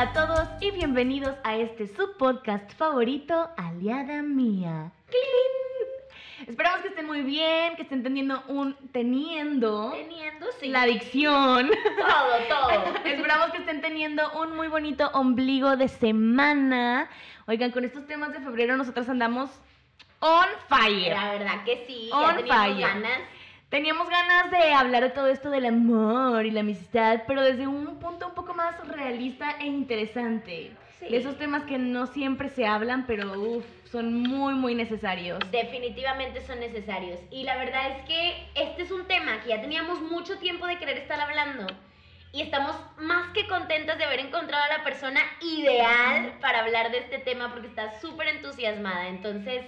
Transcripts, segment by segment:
Hola a todos y bienvenidos a este subpodcast favorito, Aliada Mía. ¡Clin! Esperamos que estén muy bien, que estén teniendo un teniendo Teniendo, sí. la adicción. Todo, todo. Esperamos que estén teniendo un muy bonito ombligo de semana. Oigan, con estos temas de febrero nosotros andamos on fire. La verdad que sí, On ya fire. ganas. Teníamos ganas de hablar de todo esto del amor y la amistad, pero desde un punto un poco más realista e interesante. Sí. De esos temas que no siempre se hablan, pero uf, son muy, muy necesarios. Definitivamente son necesarios. Y la verdad es que este es un tema que ya teníamos mucho tiempo de querer estar hablando. Y estamos más que contentas de haber encontrado a la persona ideal para hablar de este tema porque está súper entusiasmada. Entonces,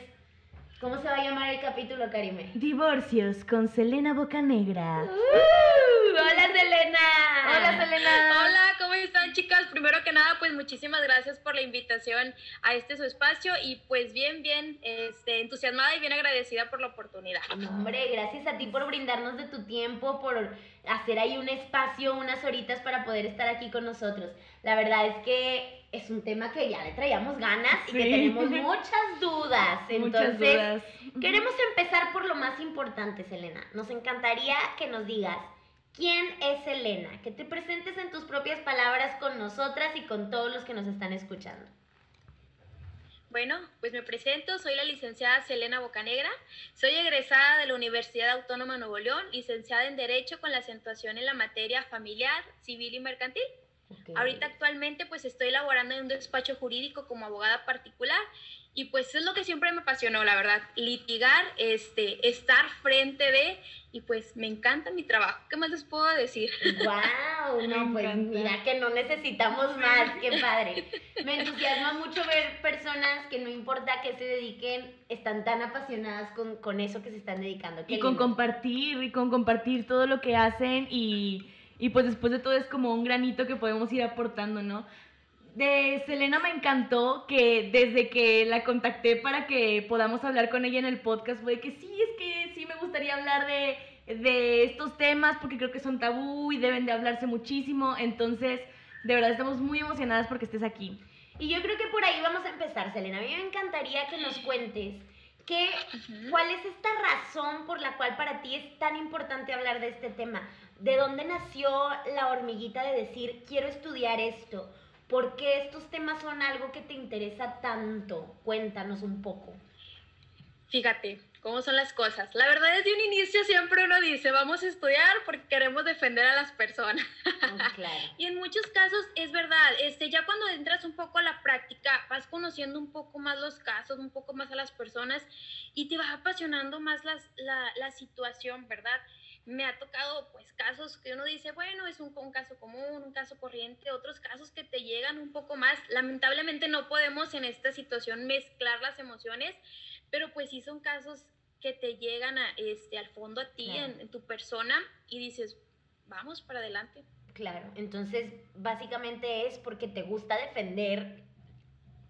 ¿cómo se va a llamar el capítulo, Karime? Divorcios con Selena Bocanegra. ¡Uh! ¡Hola, Selena! Hola, Selena. Hola, ¿cómo están chicas? Primero que nada, pues muchísimas gracias por la invitación a este su espacio y pues bien, bien, este, entusiasmada y bien agradecida por la oportunidad. No, hombre, gracias a ti por brindarnos de tu tiempo, por hacer ahí un espacio, unas horitas para poder estar aquí con nosotros. La verdad es que es un tema que ya le traíamos ganas y que tenemos muchas dudas. Muchas Entonces, dudas. queremos empezar por lo más importante, Selena. Nos encantaría que nos digas quién es Selena, que te presentes en tus propias palabras con nosotras y con todos los que nos están escuchando. Bueno, pues me presento, soy la licenciada Selena Bocanegra, soy egresada de la Universidad Autónoma de Nuevo León, licenciada en Derecho con la acentuación en la materia familiar, civil y mercantil. Ahorita actualmente pues estoy laborando en un despacho jurídico como abogada particular y pues es lo que siempre me apasionó, la verdad, litigar, este, estar frente de y pues me encanta mi trabajo. ¿Qué más les puedo decir? ¡Wow! No, pues mira que no necesitamos más, qué padre. Me entusiasma mucho ver personas que no importa qué se dediquen, están tan apasionadas con, con eso que se están dedicando. Qué Y con lindo. compartir, y con compartir todo lo que hacen y, y pues después de todo es como un granito que podemos ir aportando, ¿no? De Selena me encantó que desde que la contacté para que podamos hablar con ella en el podcast fue que sí, es que sí me gustaría hablar de, de estos temas porque creo que son tabú y deben de hablarse muchísimo, entonces de verdad estamos muy emocionadas porque estés aquí. Y yo creo que por ahí vamos a empezar, Selena. A mí me encantaría que nos cuentes qué, cuál es esta razón por la cual para ti es tan importante hablar de este tema. ¿De dónde nació la hormiguita de decir quiero estudiar esto? ¿Por qué estos temas son algo que te interesa tanto? Cuéntanos un poco. Fíjate cómo son las cosas. La verdad desde un inicio siempre uno dice, vamos a estudiar porque queremos defender a las personas. Oh, claro. Y en muchos casos es verdad, este, ya cuando entras un poco a la práctica, vas conociendo un poco más los casos, un poco más a las personas y te va apasionando más las, la, la situación, ¿verdad? Me ha tocado pues casos que uno dice, bueno, es un, un caso común, un caso corriente, otros casos que te llegan un poco más. Lamentablemente no podemos en esta situación mezclar las emociones, pero pues sí son casos que te llegan a, este, al fondo a ti, Claro. en, en tu persona, y dices, vamos para adelante. Claro. Entonces, básicamente es porque te gusta defender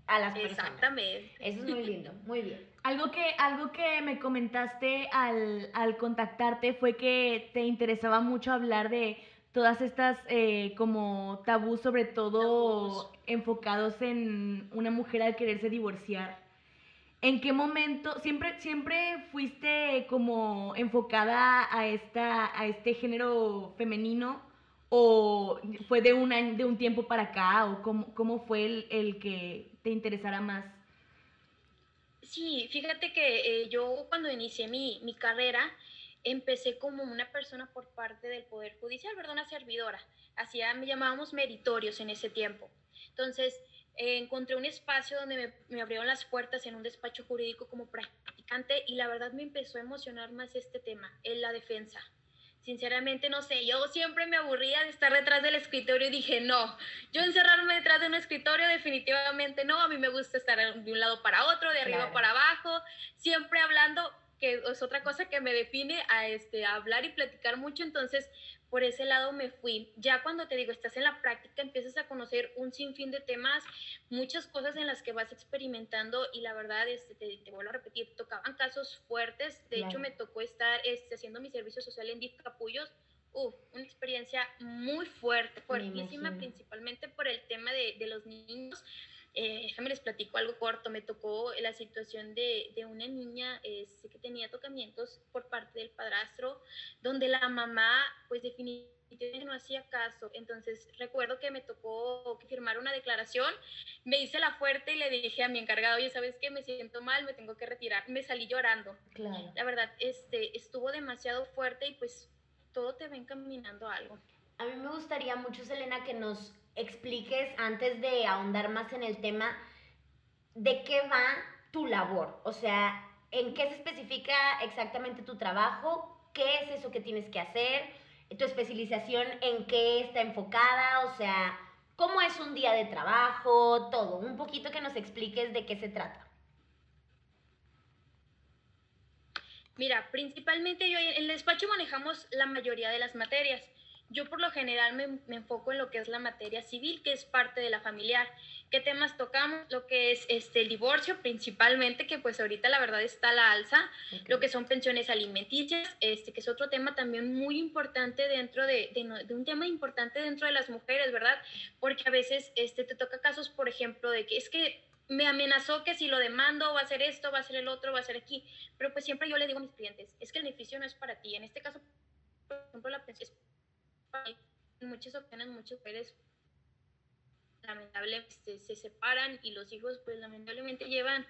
a las personas. Exactamente. Eso es muy lindo. Muy bien. Algo que, algo que me comentaste al, al contactarte fue que te interesaba mucho hablar de todas estas eh, como tabús, sobre todo Tabús. enfocados en una mujer al quererse divorciar. ¿En qué momento siempre, siempre fuiste como enfocada a, esta, a este género femenino? ¿O fue de un, año- de un tiempo para acá? ¿O cómo, cómo fue el, el que te interesara más? Sí, fíjate que eh, yo cuando inicié mi, mi carrera empecé como una persona por parte del Poder Judicial, ¿verdad? Una servidora. Hacía, me llamábamos meritorios en ese tiempo. Entonces, eh, encontré un espacio donde me, me abrieron las puertas en un despacho jurídico como practicante y la verdad me empezó a emocionar más este tema, en la defensa. Sinceramente, no sé, yo siempre me aburría de estar detrás del escritorio y dije, no, yo encerrarme detrás de un escritorio definitivamente no, a mí me gusta estar de un lado para otro, de arriba Claro. para abajo, siempre hablando, que es otra cosa que me define a, este, a hablar y platicar mucho, entonces por ese lado me fui. Ya cuando te digo, estás en la práctica, empiezas a conocer un sinfín de temas, muchas cosas en las que vas experimentando y la verdad, este, te, te vuelvo a repetir, tocaban casos fuertes. De Claro. hecho, me tocó estar este, haciendo mi servicio social en DIF Capullos uf, una experiencia muy fuerte, fuertísima, principalmente por el tema de, de los niños. Eh, déjame les platico algo corto. Me tocó la situación de, de una niña este, que tenía tocamientos por parte del padrastro, donde la mamá, pues definitivamente no hacía caso. Entonces recuerdo que me tocó firmar una declaración, me hice la fuerte y le dije a mi encargado, oye, ¿sabes qué? Me siento mal, me tengo que retirar. Me salí llorando. Claro. La verdad, este, estuvo demasiado fuerte y pues todo te va encaminando a algo. A mí me gustaría mucho, Selena, que nos expliques, antes de ahondar más en el tema, de qué va tu labor. O sea, en qué se especifica exactamente tu trabajo, qué es eso que tienes que hacer, tu especialización en qué está enfocada, o sea, cómo es un día de trabajo, todo. Un poquito que nos expliques de qué se trata. Mira, principalmente yo en el despacho manejamos la mayoría de las materias. Yo por lo general me, enfoco en lo que es la materia civil, que es parte de la familiar. ¿Qué temas tocamos? Lo que es este, el divorcio principalmente, que pues ahorita la verdad está a la alza. Lo que son pensiones alimenticias, este, que es otro tema también muy importante dentro de, de, un tema importante dentro de las mujeres, ¿verdad? Porque a veces este, te toca casos, por ejemplo, de que es que me amenazó que si lo demando va a ser esto, va a ser el otro, va a ser aquí. Pero pues siempre yo le digo a mis clientes, es que el beneficio no es para ti. En este caso, por ejemplo, la pensión es en muchas ocasiones muchas mujeres lamentablemente se separan y los hijos pues lamentablemente llevan,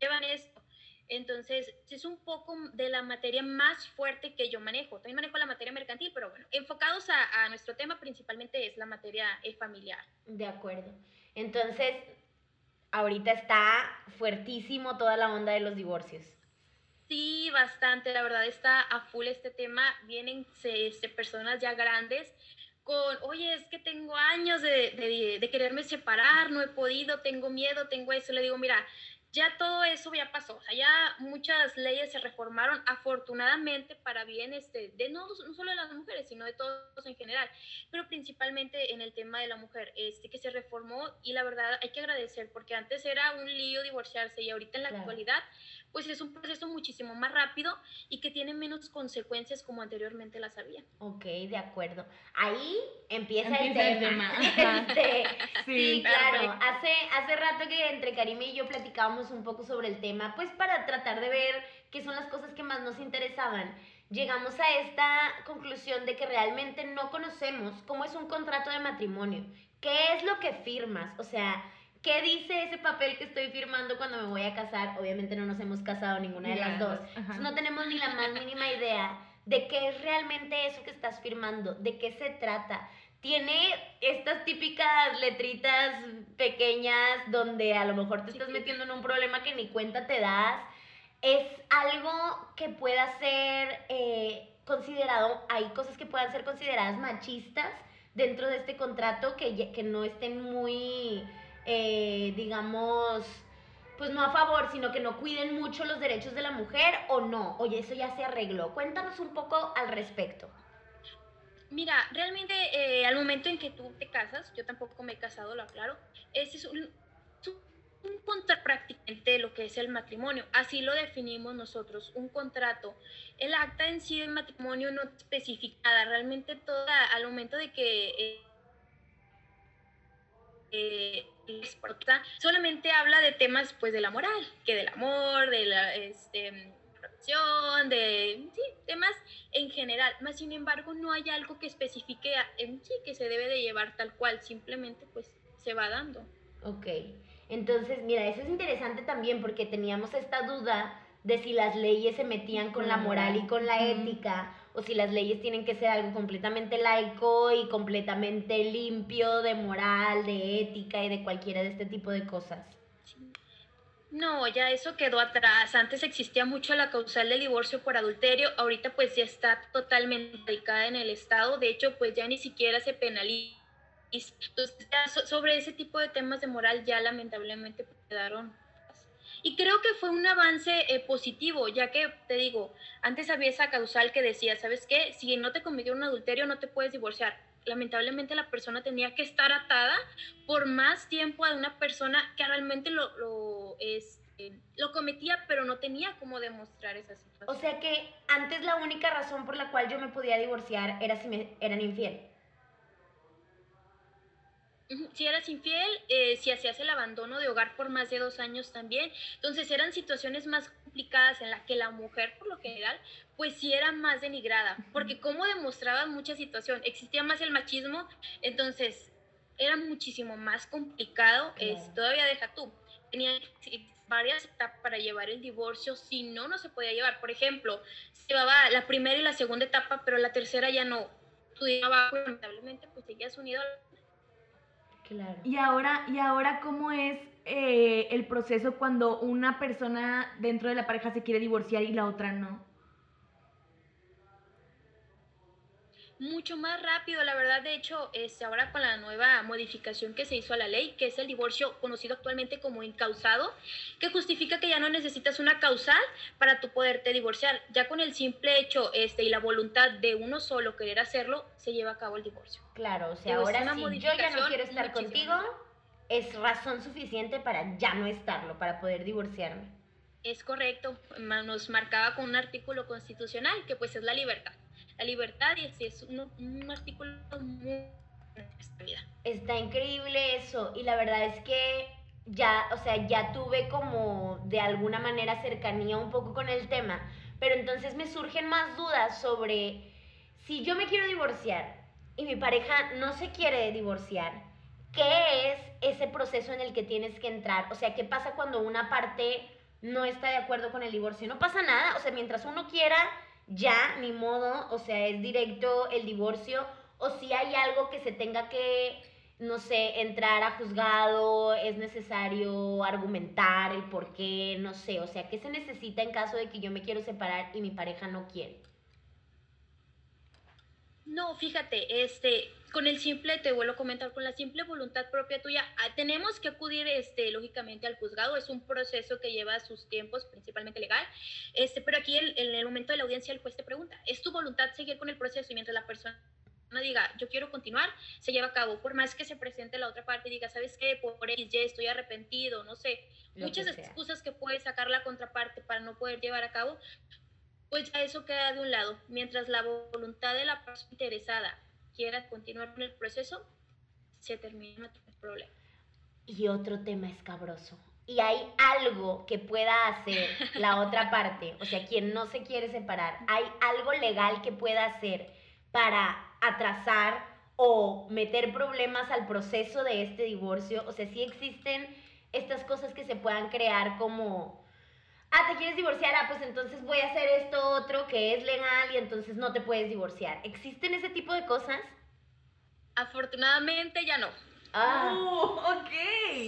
llevan esto. Entonces, es un poco de la materia más fuerte que yo manejo. También manejo la materia mercantil, pero bueno, enfocados a, nuestro tema principalmente es la materia eh, familiar. De acuerdo. Entonces, ahorita está fuertísimo toda la onda de los divorcios. Sí, bastante, la verdad está a full este tema. Vienen este, personas ya grandes con, oye, es que tengo años de, de, de, quererme separar, no he podido, tengo miedo, tengo eso. Le digo, mira, ya todo eso ya pasó, o sea, ya muchas leyes se reformaron afortunadamente para bien este, de no, no, solo de las mujeres, sino de todos en general, pero principalmente en el tema de la mujer, este, que se reformó y la verdad hay que agradecer porque antes era un lío divorciarse y ahorita en la actualidad pues es un proceso muchísimo más rápido y que tiene menos consecuencias como anteriormente las había. Ok, de acuerdo. Ahí empieza, el tema. Este, sí, claro. Hace, hace rato que entre Karime y yo platicábamos un poco sobre el tema, pues para tratar de ver qué son las cosas que más nos interesaban. Llegamos a esta conclusión de que realmente no conocemos cómo es un contrato de matrimonio. ¿Qué es lo que firmas? O sea, ¿Qué dice ese papel que estoy firmando cuando me voy a casar? Obviamente no nos hemos casado ninguna de las dos. no tenemos ni la más mínima idea de qué es realmente eso que estás firmando, de qué se trata. Tiene estas típicas letritas pequeñas donde a lo mejor te estás metiendo en un problema que ni cuenta te das. Es algo que pueda ser eh, considerado, hay cosas que puedan ser consideradas machistas dentro de este contrato que, que no estén muy eh, digamos, pues no a favor, sino que no cuiden mucho los derechos de la mujer o no. Oye, eso ya se arregló. Cuéntanos un poco al respecto. Mira, realmente eh, al momento en que tú te casas, yo tampoco me he casado, lo aclaro, ese es un, un contrato prácticamente de lo que es el matrimonio. Así lo definimos nosotros, un contrato. El acta en sí del matrimonio no especificada, realmente toda, al momento de que... Eh, solamente habla de temas pues de la moral, que del amor, de la este, de sí, temas en general, más sin embargo no hay algo que especifique en sí que se debe de llevar tal cual, simplemente pues se va dando. Ok, entonces mira, eso es interesante también porque teníamos esta duda de si las leyes se metían con la moral y con la ética o si las leyes tienen que ser algo completamente laico y completamente limpio de moral, de ética y de cualquiera de este tipo de cosas. No, ya eso quedó atrás. Antes existía mucho la causal del divorcio por adulterio, ahorita pues ya está totalmente dedicada en el Estado, de hecho pues ya ni siquiera se penaliza. Sobre ese tipo de temas de moral ya lamentablemente quedaron y creo que fue un avance eh, positivo, ya que te digo, antes había esa causal que decía, ¿sabes qué? Si no te cometió un adulterio, no te puedes divorciar. Lamentablemente la persona tenía que estar atada por más tiempo a una persona que realmente lo, lo, es, lo cometía, pero no tenía cómo demostrar esa situación. O sea que antes la única razón por la cual yo me podía divorciar era si me eran infiel. Si eras infiel, eh, si hacías el abandono de hogar por más de dos años también. Entonces eran situaciones más complicadas en las que la mujer, por lo general, pues sí era más denigrada. Porque como demostraba mucha situación, existía más el machismo, entonces era muchísimo más complicado. todavía deja tú. Tenía varias etapas para llevar el divorcio, si no, no se podía llevar. Por ejemplo, se llevaba la primera y la segunda etapa, pero la tercera ya no. Tu lamentablemente, pues seguías unido a y ahora, y ahora ¿cómo es eh, el proceso cuando una persona dentro de la pareja se quiere divorciar y la otra no? Mucho más rápido, la verdad, de hecho, este, ahora con la nueva modificación que se hizo a la ley, que es el divorcio conocido actualmente como incausado, que justifica que ya no necesitas una causal para tu poderte divorciar, ya con el simple hecho este, y la voluntad de uno solo querer hacerlo, se lleva a cabo el divorcio. Claro, o sea, ahora si yo ya no quiero estar contigo, es razón suficiente para ya no estarlo, para poder divorciarme. Es correcto, nos marcaba con un artículo constitucional que pues es la libertad la libertad y ese es un, artículo muy Está increíble eso y la verdad es que ya, o sea, ya tuve como de alguna manera cercanía un poco con el tema, pero entonces me surgen más dudas sobre si yo me quiero divorciar y mi pareja no se quiere divorciar, ¿qué es ese proceso en el que tienes que entrar? O sea, ¿qué pasa cuando una parte no está de acuerdo con el divorcio? No pasa nada, o sea, mientras uno quiera ya, ni modo, o sea, es directo el divorcio, o si hay algo que se tenga que, no sé, entrar a juzgado, es necesario argumentar el por qué, no sé, o sea, ¿qué se necesita en caso de que yo me quiero separar y mi pareja no quiere? No, fíjate, este, con el simple, te vuelvo a comentar, con la simple voluntad propia tuya, ah, tenemos que acudir, este, lógicamente, al juzgado. Es un proceso que lleva sus tiempos, principalmente legal. Este, pero aquí, en el momento de la audiencia, el juez te pregunta, ¿es tu voluntad seguir con el proceso? Y mientras la persona diga, yo quiero continuar, se lleva a cabo. Por más que se presente la otra parte y diga, ¿sabes qué? Por X, ya estoy arrepentido, no sé. muchas excusas que puede sacar la contraparte para no poder llevar a cabo, pues ya eso queda de un lado. Mientras la voluntad de la persona interesada quiera continuar con el proceso, se termina el problema. Y otro tema escabroso. Y hay algo que pueda hacer la otra parte, o sea, quien no se quiere separar, hay algo legal que pueda hacer para atrasar o meter problemas al proceso de este divorcio. O sea, si existen estas cosas que se puedan crear como ah, te quieres divorciar, ah, pues entonces voy a hacer esto otro que es legal y entonces no te puedes divorciar. ¿Existen ese tipo de cosas? Afortunadamente ya no. Ah. Oh, ok.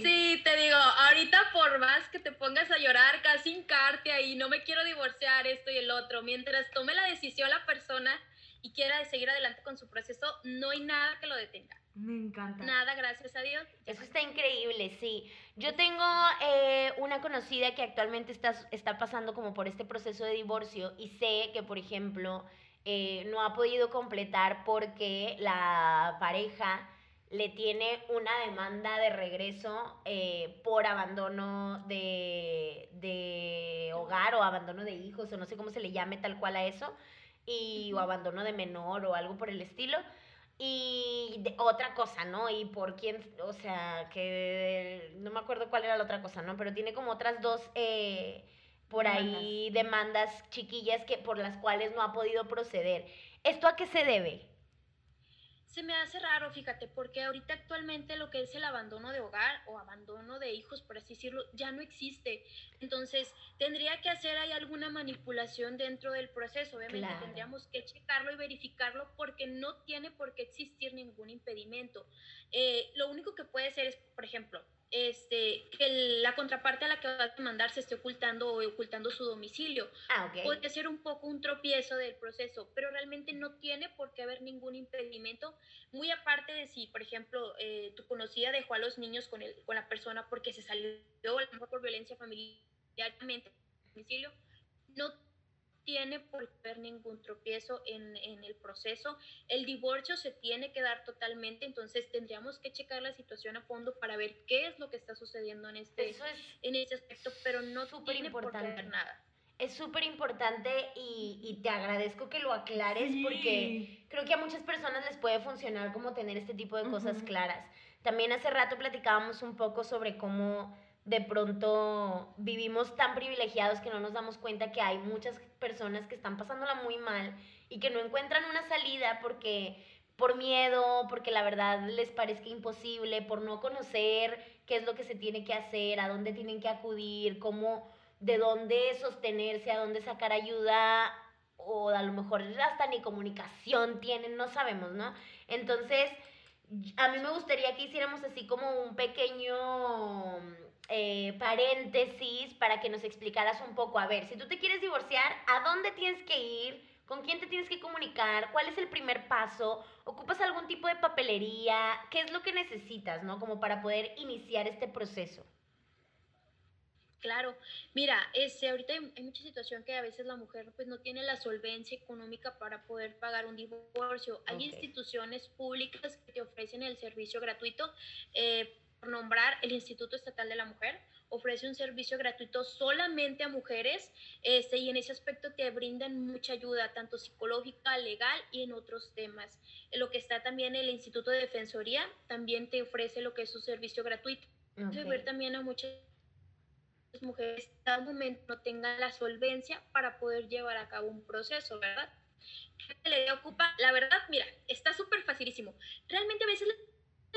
Sí, te digo, ahorita por más que te pongas a llorar, casi hincarte ahí, no me quiero divorciar, esto y el otro, mientras tome la decisión la persona y quiera seguir adelante con su proceso, no hay nada que lo detenga. Me encanta. Nada, gracias a Dios. Eso está increíble, sí. Yo tengo eh, una conocida que actualmente está, está pasando como por este proceso de divorcio y sé que, por ejemplo, eh, no ha podido completar porque la pareja le tiene una demanda de regreso eh, por abandono de, de hogar o abandono de hijos o no sé cómo se le llame tal cual a eso y o abandono de menor o algo por el estilo. Y otra cosa, ¿no? Y por quién, o sea, que no me acuerdo cuál era la otra cosa, ¿no? Pero tiene como otras dos eh, por ahí demandas chiquillas que por las cuales no ha podido proceder. ¿Esto a qué se debe? Se me hace raro, fíjate, porque ahorita actualmente lo que es el abandono de hogar o abandono de hijos, por así decirlo, ya no existe. Entonces, tendría que hacer ahí alguna manipulación dentro del proceso. Obviamente tendríamos que checarlo y verificarlo porque no tiene por qué existir ningún impedimento. Eh, lo único que puede ser es, por ejemplo, este, que la contraparte a la que va a demandar se esté ocultando o ocultando su domicilio. Ah, okay. Puede ser un poco un tropiezo del proceso, pero realmente no tiene por qué haber ningún impedimento, muy aparte de si, por ejemplo, eh, tu conocida dejó a los niños con, el, con la persona porque se salió a lo mejor por violencia familiar, domicilio, no tiene por haber ningún tropiezo en, en, el proceso. El divorcio se tiene que dar totalmente, entonces tendríamos que checar la situación a fondo para ver qué es lo que está sucediendo en este, en este aspecto, pero no tiene importante. por nada. Es súper importante y, y, te agradezco que lo aclares porque creo que a muchas personas les puede funcionar como tener este tipo de cosas claras. También hace rato platicábamos un poco sobre cómo de pronto vivimos tan privilegiados que no nos damos cuenta que hay muchas personas que están pasándola muy mal y que no encuentran una salida porque por miedo, porque la verdad les parezca imposible, por no conocer qué es lo que se tiene que hacer, a dónde tienen que acudir, cómo, de dónde sostenerse, a dónde sacar ayuda, o a lo mejor hasta ni comunicación tienen, no sabemos, ¿no? Entonces, a mí me gustaría que hiciéramos así como un pequeño eh, paréntesis para que nos explicaras un poco, a ver, si tú te quieres divorciar, ¿a dónde tienes que ir? ¿Con quién te tienes que comunicar? ¿Cuál es el primer paso? ¿Ocupas algún tipo de papelería? ¿Qué es lo que necesitas, no? Como para poder iniciar este proceso. Claro, mira, este, ahorita hay, mucha situación que a veces la mujer pues no tiene la solvencia económica para poder pagar un divorcio. Hay instituciones públicas que te ofrecen el servicio gratuito. Eh, nombrar el Instituto Estatal de la Mujer, ofrece un servicio gratuito solamente a mujeres este, y en ese aspecto te brindan mucha ayuda, tanto psicológica, legal y en otros temas. En lo que está también el Instituto de Defensoría, también te ofrece lo que es un servicio gratuito. Okay. ver también a muchas mujeres que en momento no tengan la solvencia para poder llevar a cabo un proceso, ¿verdad? ¿Qué le ocupa? La verdad, mira, está súper facilísimo. Realmente a veces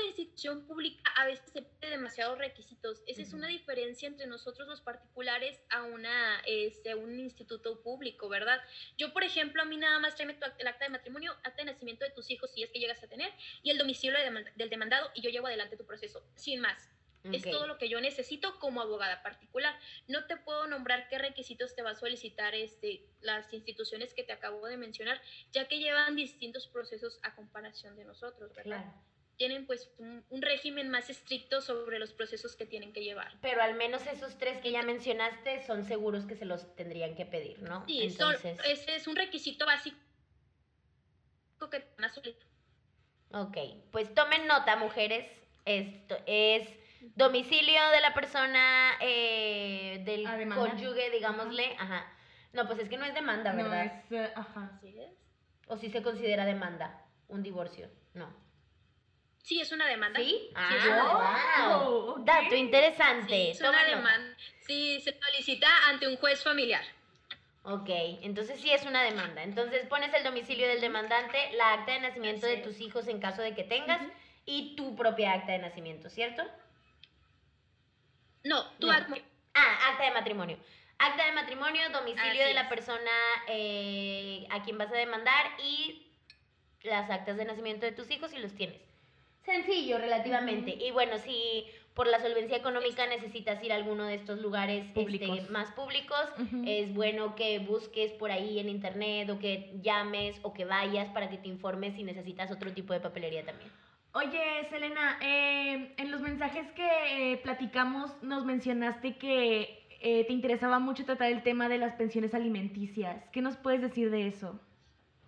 institución pública a veces se pide demasiados requisitos. Esa es una diferencia entre nosotros los particulares a una, este, un instituto público, ¿verdad? Yo, por ejemplo, a mí nada más tráeme el acta de matrimonio, acta de nacimiento de tus hijos si es que llegas a tener, y el domicilio del demandado y yo llevo adelante tu proceso, sin más. Es todo lo que yo necesito como abogada particular. No te puedo nombrar qué requisitos te va a solicitar este, las instituciones que te acabo de mencionar, ya que llevan distintos procesos a comparación de nosotros, ¿verdad? Claro tienen pues un, régimen más estricto sobre los procesos que tienen que llevar. Pero al menos esos tres que ya mencionaste son seguros que se los tendrían que pedir, ¿no? Sí, Entonces... ese es un requisito básico que van a solicitar. Ok, pues tomen nota, mujeres. Esto es domicilio de la persona eh, del cónyuge, digámosle. Ajá. No, pues es que no es demanda, ¿verdad? No es, eh, ajá. ¿Sí es? O si se considera demanda, un divorcio. No. Sí, es una demanda. ¿Sí? Ah, wow. Dato interesante. Sí, es una demanda. Sí, se solicita ante un juez familiar. Ok, entonces sí es una demanda. Entonces pones el domicilio del demandante, la acta de nacimiento de tus hijos en caso de que tengas y tu propia acta de nacimiento, ¿cierto? No, tu acta. Ah, acta de matrimonio. Acta de matrimonio, domicilio de la persona eh, a quien vas a demandar y las actas de nacimiento de tus hijos si los tienes. Sencillo, relativamente. Y bueno, si por la solvencia económica necesitas ir a alguno de estos lugares este, más públicos, es bueno que busques por ahí en internet o que llames o que vayas para que te informes si necesitas otro tipo de papelería también. Oye, Selena, eh, en los mensajes que eh, platicamos nos mencionaste que eh, te interesaba mucho tratar el tema de las pensiones alimenticias. ¿Qué nos puedes decir de eso?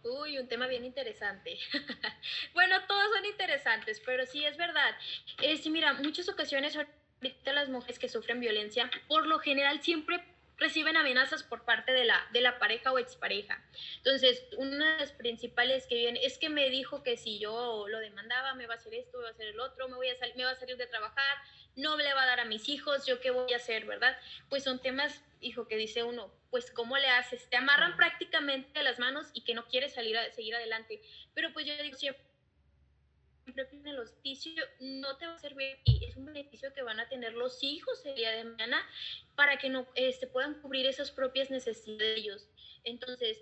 Uy, un tema bien interesante. bueno, todos son interesantes, pero sí es verdad. Es, mira, muchas ocasiones ahorita las mujeres que sufren violencia, por lo general siempre reciben amenazas por parte de la, de la pareja o expareja. Entonces, una de las principales que vienen es que me dijo que si yo lo demandaba, me va a hacer esto, me va a hacer el otro, me, voy a me va a salir de trabajar, no le va a dar a mis hijos, yo qué voy a hacer, ¿verdad? Pues son temas, hijo, que dice uno, pues cómo le haces, te amarran prácticamente las manos y que no quieres salir a seguir adelante. Pero pues yo digo siempre, el hospicio no te va a servir y es un beneficio que van a tener los hijos el día de mañana para que no este, puedan cubrir esas propias necesidades de ellos. Entonces,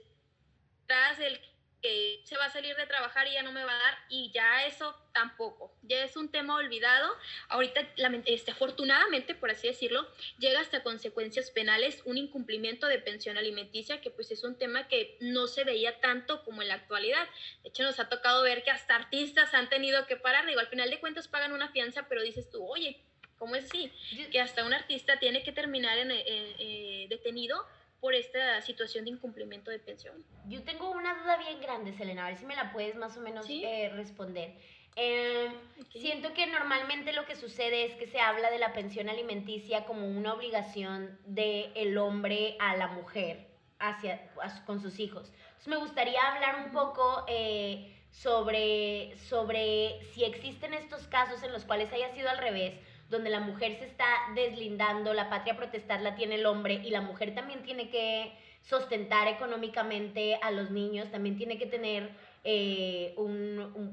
tras el que se va a salir de trabajar y ya no me va a dar y ya eso tampoco, ya es un tema olvidado. Ahorita, este, afortunadamente, por así decirlo, llega hasta consecuencias penales un incumplimiento de pensión alimenticia, que pues es un tema que no se veía tanto como en la actualidad. De hecho, nos ha tocado ver que hasta artistas han tenido que parar, digo, al final de cuentas pagan una fianza, pero dices tú, oye, ¿cómo es así? Que hasta un artista tiene que terminar en, eh, eh, detenido por esta situación de incumplimiento de pensión. Yo tengo una duda bien grande, Selena, a ver si me la puedes más o menos eh, responder. Eh, Siento que normalmente lo que sucede es que se habla de la pensión alimenticia como una obligación del el hombre a la mujer hacia, con sus hijos. Entonces me gustaría hablar un poco eh, sobre, sobre si existen estos casos en los cuales haya sido al revés, donde la mujer se está deslindando, la patria protestar la tiene el hombre y la mujer también tiene que sostentar económicamente a los niños, también tiene que tener eh,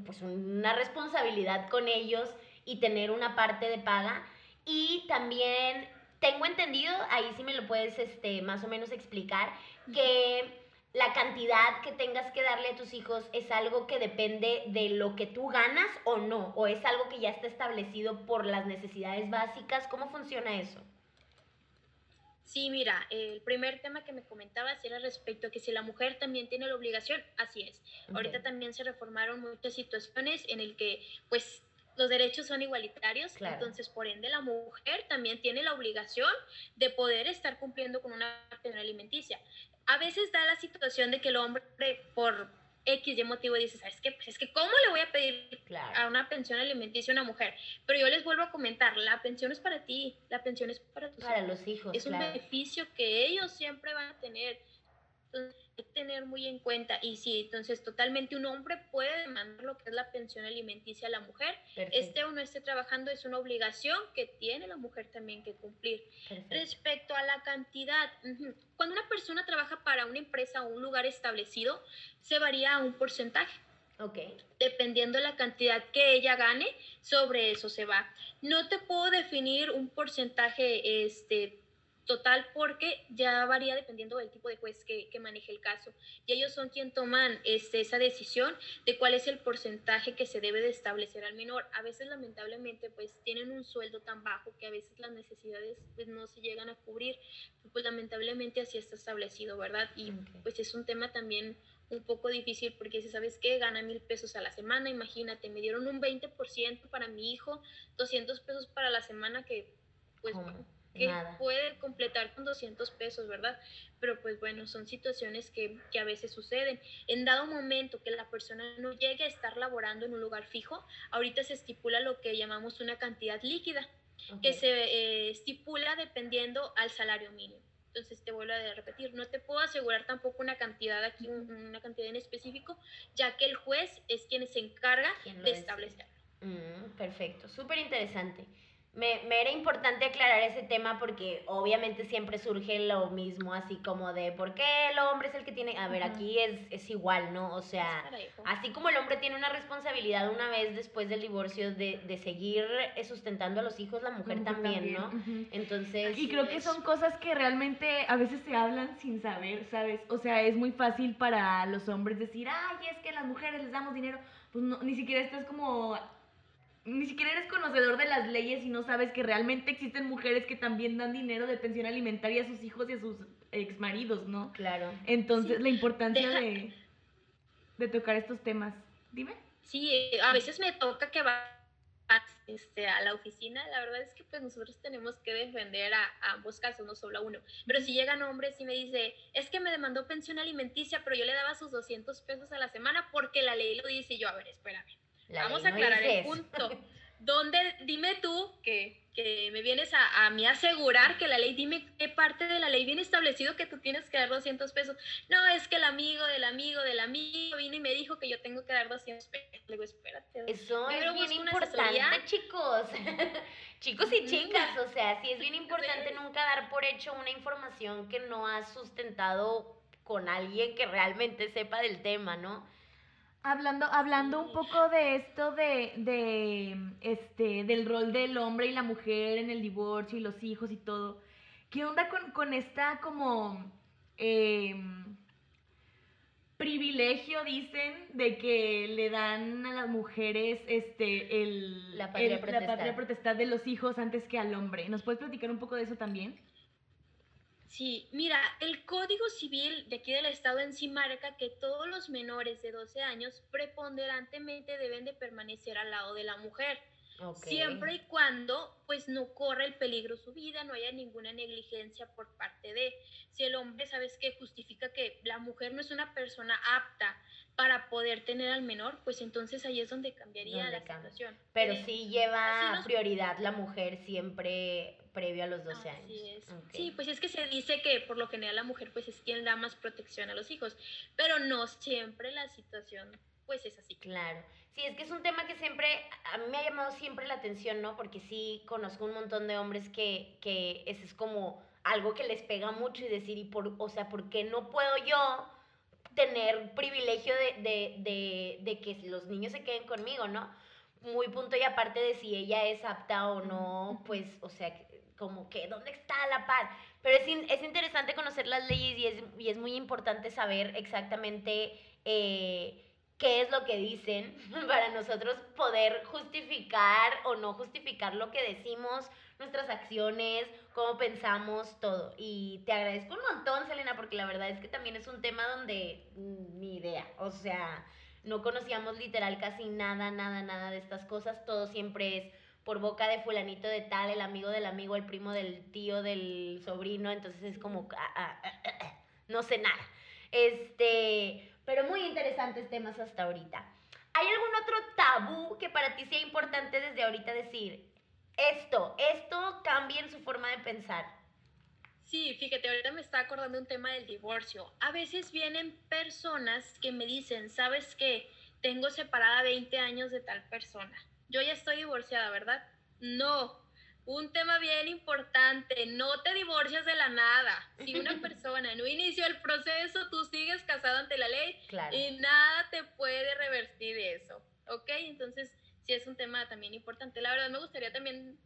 pues una responsabilidad con ellos y tener una parte de paga. Y también tengo entendido, ahí sí me lo puedes este, más o menos explicar, que la cantidad que tengas que darle a tus hijos es algo que depende de lo que tú ganas o no, o es algo que ya está establecido por las necesidades básicas. ¿Cómo funciona eso? Sí, mira, el primer tema que me comentabas era respecto a que si la mujer también tiene la obligación, así es. Ahorita también se reformaron muchas situaciones en el que, pues, los derechos son igualitarios, entonces por ende la mujer también tiene la obligación de poder estar cumpliendo con una pensión alimenticia a veces da la situación de que el hombre por X y motivo dice, ¿sabes qué? Pues es que ¿cómo le voy a pedir a una pensión alimenticia a una mujer? Pero yo les vuelvo a comentar, la pensión es para ti, la pensión es para tus para los hijos. Es un beneficio que ellos siempre van a tener. Entonces, que tener muy en cuenta. Y sí, entonces totalmente un hombre puede demandar lo que es la pensión alimenticia a la mujer. Este o no esté trabajando es una obligación que tiene la mujer también que cumplir. Respecto a la cantidad, cuando una persona trabaja para una empresa o un lugar establecido, se varía a un porcentaje. Okay. Dependiendo la cantidad que ella gane, sobre eso se va. No te puedo definir un porcentaje este, total porque ya varía dependiendo del tipo de juez que, maneje el caso. Y ellos son quien toman este, esa decisión de cuál es el porcentaje que se debe de establecer al menor. A veces lamentablemente pues tienen un sueldo tan bajo que a veces las necesidades pues no se llegan a cubrir. Pues lamentablemente así está establecido, ¿verdad? Y pues es un tema también un poco difícil porque si sabes que gana mil pesos a la semana, imagínate, me dieron un 20% para mi hijo, 200 pesos para la semana que pues que puede completar con 200 pesos, ¿verdad? Pero pues bueno, son situaciones que, que, a veces suceden. En dado momento que la persona no llegue a estar laborando en un lugar fijo, ahorita se estipula lo que llamamos una cantidad líquida, que se eh, estipula dependiendo al salario mínimo. Entonces te vuelvo a repetir, no te puedo asegurar tampoco una cantidad aquí, una cantidad en específico, ya que el juez es quien se encarga de establecerlo. Mm, perfecto, súper interesante me, me, era importante aclarar ese tema porque obviamente siempre surge lo mismo, así como de por qué el hombre es el que tiene, a ver, aquí es, es igual, ¿no? O sea, así como el hombre tiene una responsabilidad una vez después del divorcio de, de seguir sustentando a los hijos, la mujer, también, ¿no? Entonces... Y creo que son cosas que realmente a veces se hablan sin saber, ¿sabes? O sea, es muy fácil para los hombres decir, ay, es que las mujeres les damos dinero, pues no, ni siquiera estás como ni siquiera eres conocedor de las leyes y no sabes que realmente existen mujeres que también dan dinero de pensión alimentaria a sus hijos y a sus exmaridos, ¿no? Claro. Entonces, la importancia de, de tocar estos temas. Dime. Sí, a veces me toca que va este, a la oficina, la verdad es que pues nosotros tenemos que defender a, ambos casos, no solo a uno. Pero si llegan hombres y me dice, es que me demandó pensión alimenticia, pero yo le daba sus 200 pesos a la semana porque la ley lo dice, y yo, a ver, espérame Vamos a aclarar el punto. ¿Dónde, dime tú que, que me vienes a, a mí asegurar que la ley, dime qué parte de la ley viene establecido que tú tienes que dar 200 pesos? No, es que el amigo del amigo del amigo vino y me dijo que yo tengo que dar 200 pesos. Le digo, espérate. Eso es bien importante, chicos. chicos y chicas, o sea, sí es bien importante nunca dar por hecho una información que no has sustentado con alguien que realmente sepa del tema, ¿no? Hablando, hablando un poco de esto de, de, este, del rol del hombre y la mujer en el divorcio y los hijos y todo, ¿qué onda con, con esta como em, privilegio, dicen, de que le dan a las mujeres este, el, la patria, la patria potestad de los hijos antes que al hombre? ¿Nos puedes platicar un poco de eso también? Sí, mira, el Código Civil de aquí del Estado en sí marca que todos los menores de 12 años preponderantemente deben de permanecer al lado de la mujer. Siempre y cuando pues no corra el peligro su vida, no haya ninguna negligencia por parte de. Si el hombre, sabes que justifica que la mujer no es una persona apta para poder tener al menor, pues entonces ahí es donde cambiaría la situación. Pero sí lleva prioridad la mujer siempre previo a los 12 años. Es. Sí, pues es que se dice que por lo general la mujer pues es quien da más protección a los hijos, pero no siempre la situación pues es así. Claro. Sí, es que es un tema que siempre, a mí me ha llamado siempre la atención, ¿no? Porque sí conozco un montón de hombres que, que ese es como algo que les pega mucho y decir, y por, o sea, ¿por qué no puedo yo tener privilegio de, de, de, de que los niños se queden conmigo, ¿no? Muy punto y aparte de si ella es apta o no, pues, o sea, como que, ¿dónde está la par? Pero es, es interesante conocer las leyes y es, y es muy importante saber exactamente... Eh, qué es lo que dicen para nosotros poder justificar o no justificar lo que decimos, nuestras acciones, cómo pensamos, todo. Y te agradezco un montón, Selena, porque la verdad es que también es un tema donde ni idea, o sea, no conocíamos literal casi nada, nada, nada de estas cosas, todo siempre es por boca de fulanito de tal, el amigo del amigo, el primo del tío, del sobrino, entonces es como, ah, ah, ah, no sé nada. Este, pero muy interesantes temas hasta ahorita. ¿Hay algún otro tabú que para ti sea importante desde ahorita decir? Esto, esto cambia en su forma de pensar. Sí, fíjate, ahorita me está acordando un tema del divorcio. A veces vienen personas que me dicen, ¿sabes qué? Tengo separada 20 años de tal persona. Yo ya estoy divorciada, ¿verdad? No, un tema bien importante, no te divorcias de la nada. Si una persona no inició el proceso, tú sigues casado ante la ley y nada te puede revertir eso. ¿Ok? Entonces, sí es un tema también importante. La verdad me gustaría también,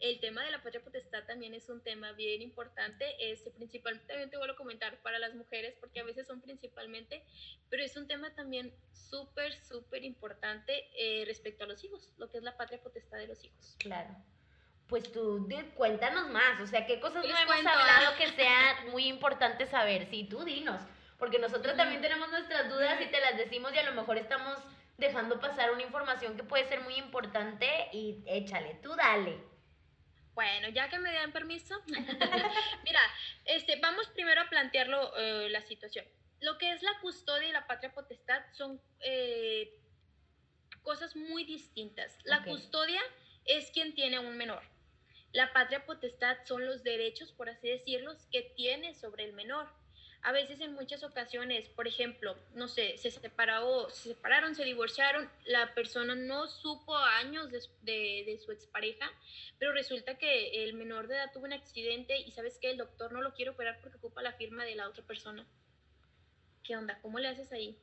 el tema de la patria potestad también es un tema bien importante. Este, principalmente, también te vuelvo a comentar para las mujeres, porque a veces son principalmente, pero es un tema también súper, súper importante eh, respecto a los hijos, lo que es la patria potestad de los hijos. Claro pues tú cuéntanos más, o sea, qué cosas no hemos hablado que sea muy importante saber. Sí, tú dinos, porque nosotros también tenemos nuestras dudas y te las decimos y a lo mejor estamos dejando pasar una información que puede ser muy importante y échale, tú dale. Bueno, ya que me dan permiso, mira, este, vamos primero a plantearlo eh, la situación. Lo que es la custodia y la patria potestad son eh, cosas muy distintas. La custodia es quien tiene un menor. La patria potestad son los derechos, por así decirlos, que tiene sobre el menor. A veces en muchas ocasiones, por ejemplo, no sé, se, separó, se separaron, se divorciaron, la persona no supo años de, de, su expareja, pero resulta que el menor de edad tuvo un accidente y sabes que el doctor no lo quiere operar porque ocupa la firma de la otra persona. ¿Qué onda? ¿Cómo le haces ahí?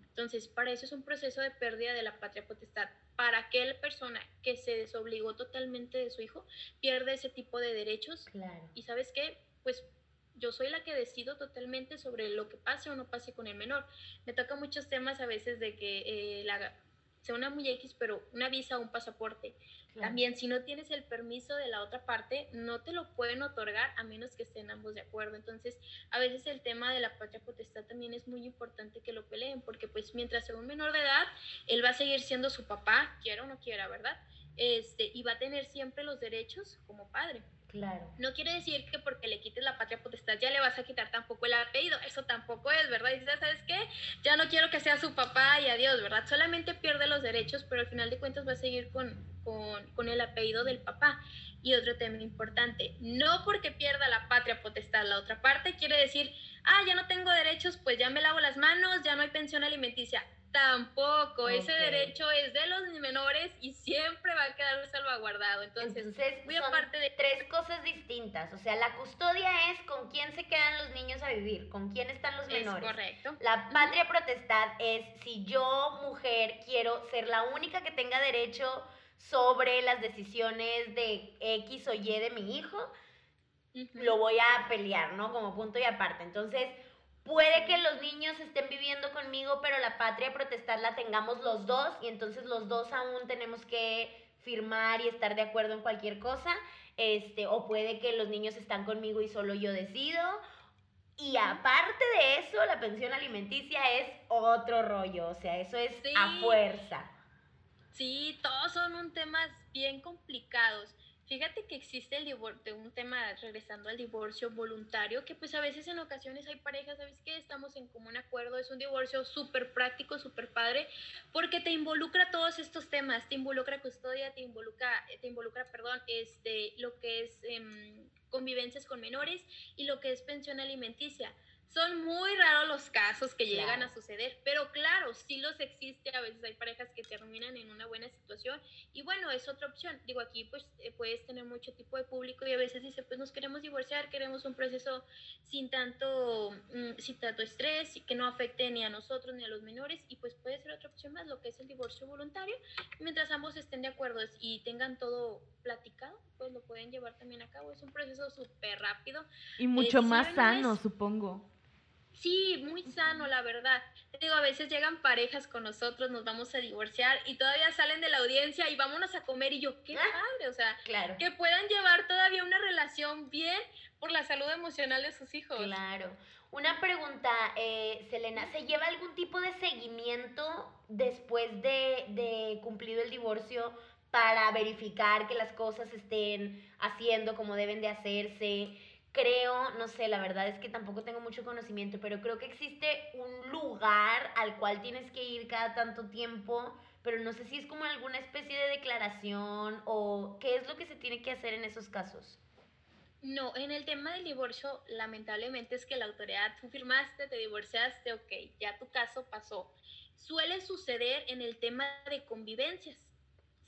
Entonces, para eso es un proceso de pérdida de la patria potestad para aquella persona que se desobligó totalmente de su hijo pierde ese tipo de derechos. Claro. Y sabes qué, pues yo soy la que decido totalmente sobre lo que pase o no pase con el menor. Me toca muchos temas a veces de que eh, la, sea una muy X, pero una visa o un pasaporte. También, si no tienes el permiso de la otra parte, no te lo pueden otorgar a menos que estén ambos de acuerdo. Entonces, a veces el tema de la patria potestad también es muy importante que lo peleen, porque pues mientras sea un menor de edad, él va a seguir siendo su papá, quiera o no quiera, ¿verdad? Este, y va a tener siempre los derechos como padre. No quiere decir que porque le quites la patria potestad ya le vas a quitar tampoco el apellido. Eso tampoco es, ¿verdad? Y ¿sabes qué? Ya no quiero que sea su papá y adiós, ¿verdad? Solamente pierde los derechos, pero al final de cuentas va a seguir con, con, con el apellido del papá. Y otro tema importante, no porque pierda la patria potestad la otra parte, quiere decir, ah, ya no tengo derechos, pues ya me lavo las manos, ya no hay pensión alimenticia. Tampoco, ese derecho es de los menores y siempre va a quedar salvaguardado. Entonces, muy aparte de tres cosas distintas. O sea, la custodia es con quién se quedan los niños a vivir, con quién están los menores. Es correcto. La patria protestad es si yo, mujer, quiero ser la única que tenga derecho sobre las decisiones de X o Y de mi hijo, lo voy a pelear, ¿no? Como punto y aparte. Entonces, Puede que los niños estén viviendo conmigo, pero la patria protestar la tengamos los dos y entonces los dos aún tenemos que firmar y estar de acuerdo en cualquier cosa. Este, o puede que los niños están conmigo y solo yo decido. Y aparte de eso, la pensión alimenticia es otro rollo, o sea, eso es a fuerza. Sí, todos son un temas bien complicados. Fíjate que existe el divorcio, un tema regresando al divorcio voluntario, que pues a veces en ocasiones hay parejas, ¿sabes qué? Estamos en común acuerdo, es un divorcio súper práctico, súper padre, porque te involucra todos estos temas, te involucra custodia, te involucra, te involucra, perdón, este, lo que es em, convivencias con menores y lo que es pensión alimenticia. Son muy raros los casos que llegan a suceder, pero claro, sí los existe. A veces hay parejas que terminan en una buena situación y bueno, es otra opción. Digo, aquí pues eh, puedes tener mucho tipo de público y a veces dice, pues nos queremos divorciar, queremos un proceso sin tanto, mm, sin tanto estrés y que no afecte ni a nosotros ni a los menores y pues puede ser otra opción más, lo que es el divorcio voluntario. Mientras ambos estén de acuerdo y tengan todo platicado, pues lo pueden llevar también a cabo. Es un proceso súper rápido. Y mucho más sano, supongo. Sí, muy sano, la verdad. Te digo, a veces llegan parejas con nosotros, nos vamos a divorciar y todavía salen de la audiencia y vámonos a comer y yo, qué ah, padre, o sea, claro. que puedan llevar todavía una relación bien por la salud emocional de sus hijos. Claro. Una pregunta, eh, Selena, ¿se lleva algún tipo de seguimiento después de, de cumplido el divorcio para verificar que las cosas estén haciendo como deben de hacerse? creo, no sé, la verdad es que tampoco tengo mucho conocimiento, pero creo que existe un lugar al cual tienes que ir cada tanto tiempo, pero no sé si es como alguna especie de declaración o qué es lo que se tiene que hacer en esos casos. No, en el tema del divorcio, lamentablemente es que la autoridad, tú firmaste, te divorciaste, ok, ya tu caso pasó. Suele suceder en el tema de convivencias.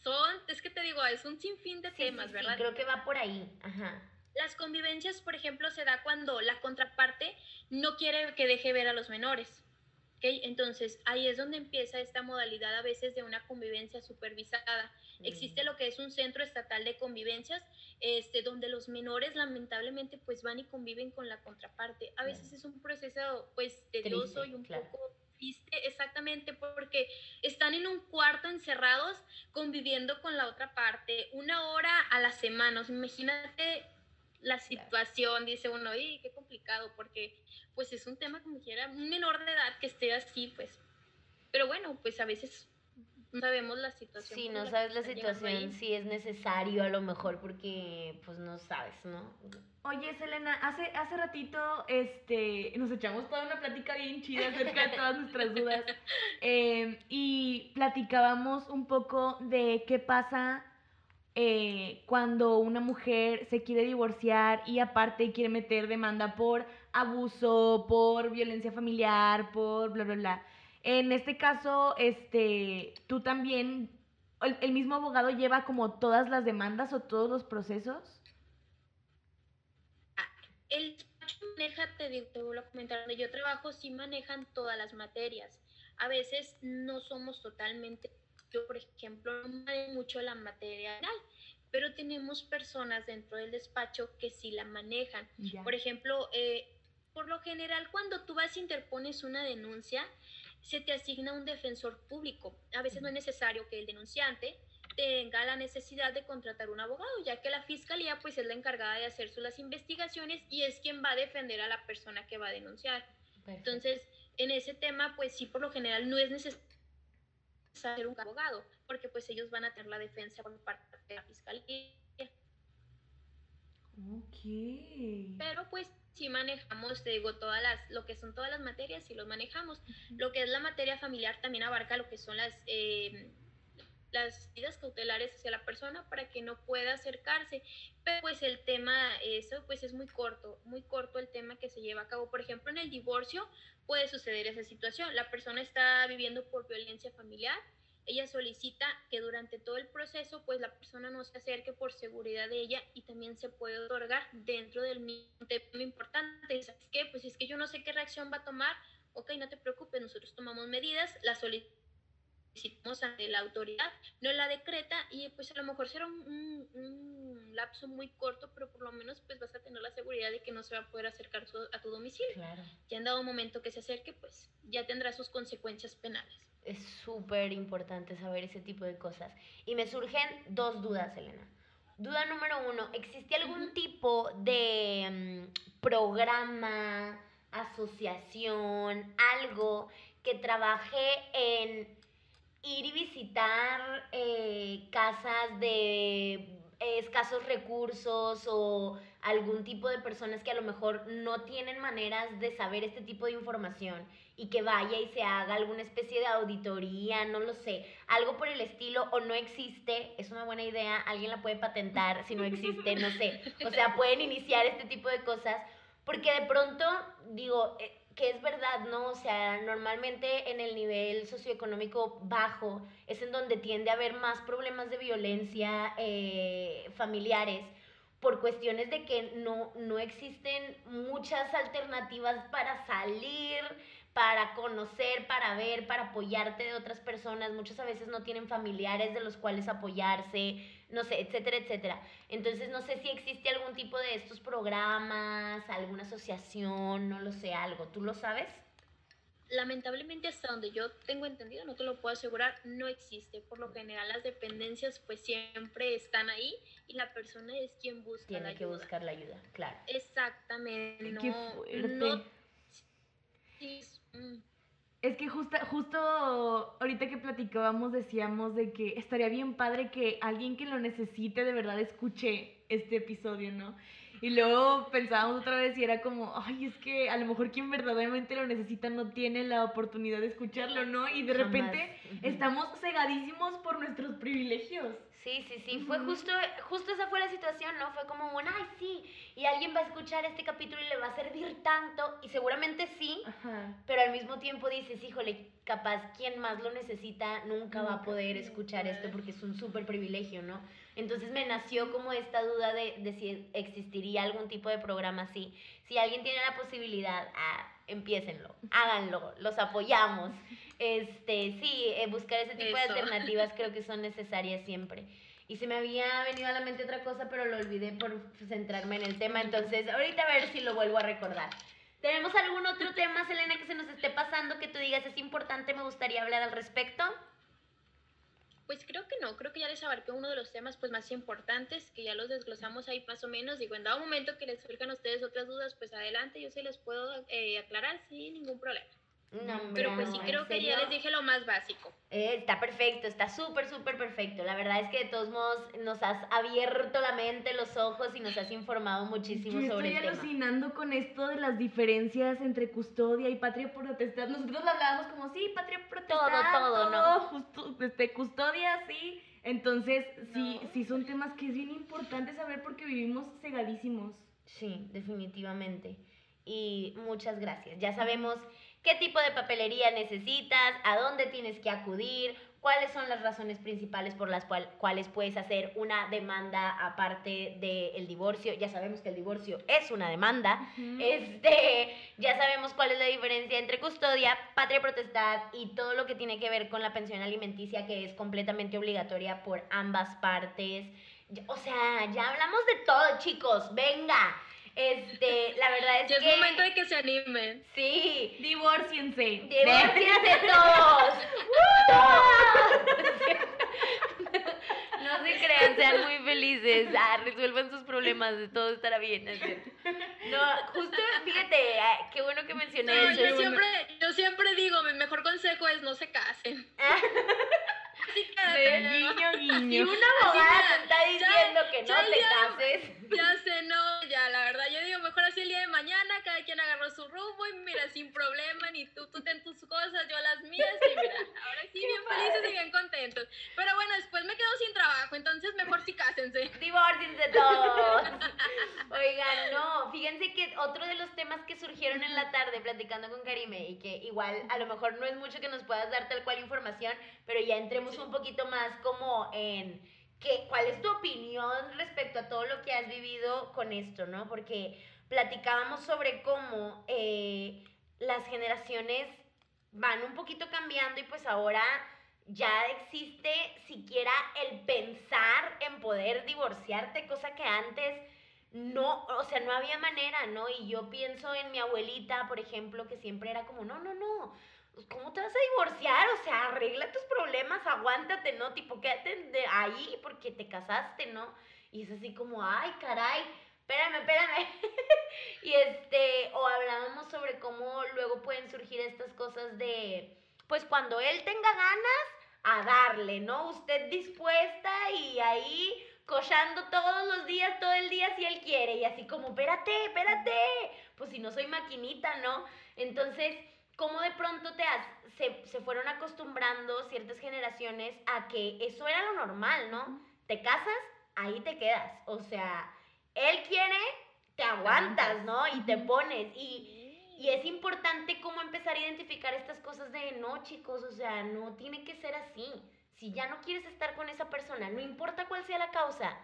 Son, es que te digo, es un sinfín de temas, ¿verdad? creo que va por ahí, ajá. Las convivencias, por ejemplo, se da cuando la contraparte no quiere que deje ver a los menores. ¿okay? Entonces, ahí es donde empieza esta modalidad a veces de una convivencia supervisada. Mm. Existe lo que es un centro estatal de convivencias, este, donde los menores lamentablemente pues van y conviven con la contraparte. A veces es un proceso pues tedioso y un poco exactamente, porque están en un cuarto encerrados conviviendo con la otra parte una hora a la semana. imagínate la situación, dice uno, y qué complicado, porque pues es un tema como quiera, un menor de edad que esté así, pues, pero bueno, pues a veces no sabemos la situación. Sí, no sabes la situación, si es necesario a lo mejor porque pues no sabes, ¿no? Oye, Selena, hace, hace ratito este, nos echamos toda una plática bien chida acerca de todas nuestras dudas eh, y platicábamos un poco de qué pasa eh, cuando una mujer se quiere divorciar y aparte quiere meter demanda por abuso, por violencia familiar, por bla, bla, bla. En este caso, este, tú también, el, mismo abogado lleva como todas las demandas o todos los procesos. El maneja, te, digo, te vuelvo a comentar, donde yo trabajo sí manejan todas las materias. A veces no somos totalmente yo, por ejemplo, no manejo mucho la materia penal, pero tenemos personas dentro del despacho que sí la manejan. Por ejemplo, eh, por lo general, cuando tú vas e interpones una denuncia, se te asigna un defensor público. A veces no es necesario que el denunciante tenga la necesidad de contratar un abogado, ya que la fiscalía pues es la encargada de hacer las investigaciones y es quien va a defender a la persona que va a denunciar. Entonces, en ese tema pues sí por lo general no es necesario ser un abogado, porque pues ellos van a tener la defensa por parte de la fiscalía. Ok. Pero pues si manejamos, te digo, todas las, lo que son todas las materias, si los manejamos. Lo que es la materia familiar también abarca lo que son las, eh, las medidas cautelares hacia la persona para que no pueda acercarse. Pero pues el tema, eso pues es muy corto, muy corto el tema que se lleva a cabo. Por ejemplo, en el divorcio puede suceder esa situación. La persona está viviendo por violencia familiar. Ella solicita que durante todo el proceso, pues la persona no se acerque por seguridad de ella y también se puede otorgar dentro del mismo tema importante. ¿Sabes qué? Pues es que yo no sé qué reacción va a tomar. Ok, no te preocupes, nosotros tomamos medidas, la solicitamos ante la autoridad, no la decreta y pues a lo mejor será un, un, lapso muy corto, pero por lo menos pues vas a tener la seguridad de que no se va a poder acercar a tu domicilio. Claro. Ya en dado momento que se acerque, pues ya tendrá sus consecuencias penales. Es súper importante saber ese tipo de cosas. Y me surgen dos dudas, Elena. Duda número uno, ¿existe algún tipo de mm, programa, asociación, algo que trabaje en ir y visitar eh, eh, casas de escasos recursos o algún tipo de personas que a lo mejor no tienen maneras de saber este tipo de información y que vaya y se haga alguna especie de auditoría, no lo sé, algo por el estilo o no existe, es una buena idea, alguien la puede patentar si no existe, no sé, o sea, pueden iniciar este tipo de cosas porque de pronto digo, eh, que es verdad, ¿no? O sea, normalmente en el nivel socioeconómico bajo es en donde tiende a haber más problemas de violencia eh, familiares por cuestiones de que no, no existen muchas alternativas para salir, para conocer, para ver, para apoyarte de otras personas. Muchas a veces no tienen familiares de los cuales apoyarse, no sé, etcétera, etcétera. Entonces no sé si existe algún tipo de estos programas, alguna asociación, no lo sé, algo. ¿Tú lo sabes? Lamentablemente hasta donde yo tengo entendido, no te lo puedo asegurar, no existe. Por lo general las dependencias pues siempre están ahí y la persona es quien busca Tiene la ayuda. que buscar la ayuda, claro. Exactamente. Qué no- fuerte. no- sí, mm. Es que justa, justo ahorita que platicábamos decíamos de que estaría bien padre que alguien que lo necesite de verdad escuche este episodio, ¿no? Y luego pensábamos otra vez y era como, ay, es que a lo mejor quien verdaderamente lo necesita no tiene la oportunidad de escucharlo, ¿no? Y de repente estamos cegadísimos por nuestros privilegios. Sí, sí, sí, fue justo, justo esa fue la situación, ¿no? Fue como un, ay, sí, y alguien va a escuchar este capítulo y le va a servir tanto, y seguramente sí, Ajá. pero al mismo tiempo dices, híjole, capaz quien más lo necesita nunca va a poder escuchar esto porque es un súper privilegio, ¿no? Entonces me nació como esta duda de, de si existiría algún tipo de programa así. Si alguien tiene la posibilidad, ah, empiécenlo, háganlo, los apoyamos. Este, sí, eh, buscar ese tipo de Eso. alternativas creo que son necesarias siempre. Y se me había venido a la mente otra cosa, pero lo olvidé por centrarme en el tema. Entonces, ahorita a ver si lo vuelvo a recordar. ¿Tenemos algún otro tema, Selena, que se nos esté pasando que tú digas es importante, me gustaría hablar al respecto? Pues creo que no, creo que ya les abarqué uno de los temas pues más importantes, que ya los desglosamos ahí más o menos. Digo, en dado momento que les surjan ustedes otras dudas, pues adelante, yo sí les puedo eh, aclarar sin ningún problema. No, Pero pues sí creo ¿en que ya les dije lo más básico. Eh, está perfecto, está súper, súper perfecto. La verdad es que de todos modos nos has abierto la mente, los ojos y nos has informado muchísimo Yo sobre estoy el tema. alucinando con esto de las diferencias entre custodia y patria potestad. Nosotros lo hablábamos como, sí, patria potestad. Todo, todo, ¿no? Justo, este, custodia, sí. Entonces, sí, No. sí son temas que es bien importante saber porque vivimos cegadísimos. Sí, definitivamente. Y muchas gracias. Ya sabemos qué tipo de papelería necesitas, a dónde tienes que acudir, cuáles son las razones principales por las cual- cuales puedes hacer una demanda aparte del divorcio. Ya sabemos que el divorcio es una demanda. Este, ya sabemos cuál es la diferencia entre custodia, patria potestad y todo lo que tiene que ver con la pensión alimenticia que es completamente obligatoria por ambas partes. O sea, ya hablamos de todo, chicos. Venga. Este, la verdad es Ya es que momento de que se animen. sí. Divórciense. Divórciense todos. No se crean, sean muy felices. Ah, resuelvan sus problemas, de todo estará bien. ¿no? No, justo, fíjate, ah, qué bueno que mencioné No, eso. yo, siempre, yo siempre digo, mi mejor consejo es no se casen. Así De ¿no? guiño, guiño. una abogada te está ya- diciendo que ya no el te cases. Ya sé, no, ya, la verdad, yo digo, mejor así el día de mañana, cada quien agarró su rumbo y mira, sin problema, ni tú, tú ten tus cosas, yo las mías, y mira, ahora sí, bien felices y bien contentos. Pero bueno, después me quedo sin trabajo, entonces mejor sí cásense. Divórciense todos. Que otro de los temas que surgieron en la tarde platicando con Karime y que igual a lo mejor no es mucho que nos puedas dar tal cual información, pero ya entremos un poquito más como en que, cuál es tu opinión respecto a todo lo que has vivido con esto, ¿no? Porque platicábamos sobre cómo eh, las generaciones van un poquito cambiando y pues ahora ya existe siquiera el pensar en poder divorciarte, cosa que antes no, o sea, no había manera, ¿no? Y yo pienso en mi abuelita, por ejemplo, que siempre era como, no, no, no, ¿cómo te vas a divorciar? O sea, arregla tus problemas, aguántate, ¿no? Tipo, quédate de ahí porque te casaste, ¿no? Y es así como, ay, caray, espérame, espérame. y este, o hablábamos sobre cómo luego pueden surgir estas cosas de, pues cuando él tenga ganas, a darle, ¿no? Usted dispuesta y ahí cochando todos los días, todo el día si él quiere. Y así como, espérate, espérate. Pues si no soy maquinita, ¿no? Entonces, ¿cómo de pronto te has, se, se fueron acostumbrando ciertas generaciones a que eso era lo normal, ¿no? Te casas, ahí te quedas. O sea, él quiere, te aguantas, ¿no? Y te pones. Y, y es importante cómo empezar a identificar estas cosas de, no, chicos, o sea, no tiene que ser así. Si ya no quieres estar con esa persona, no importa cuál sea la causa,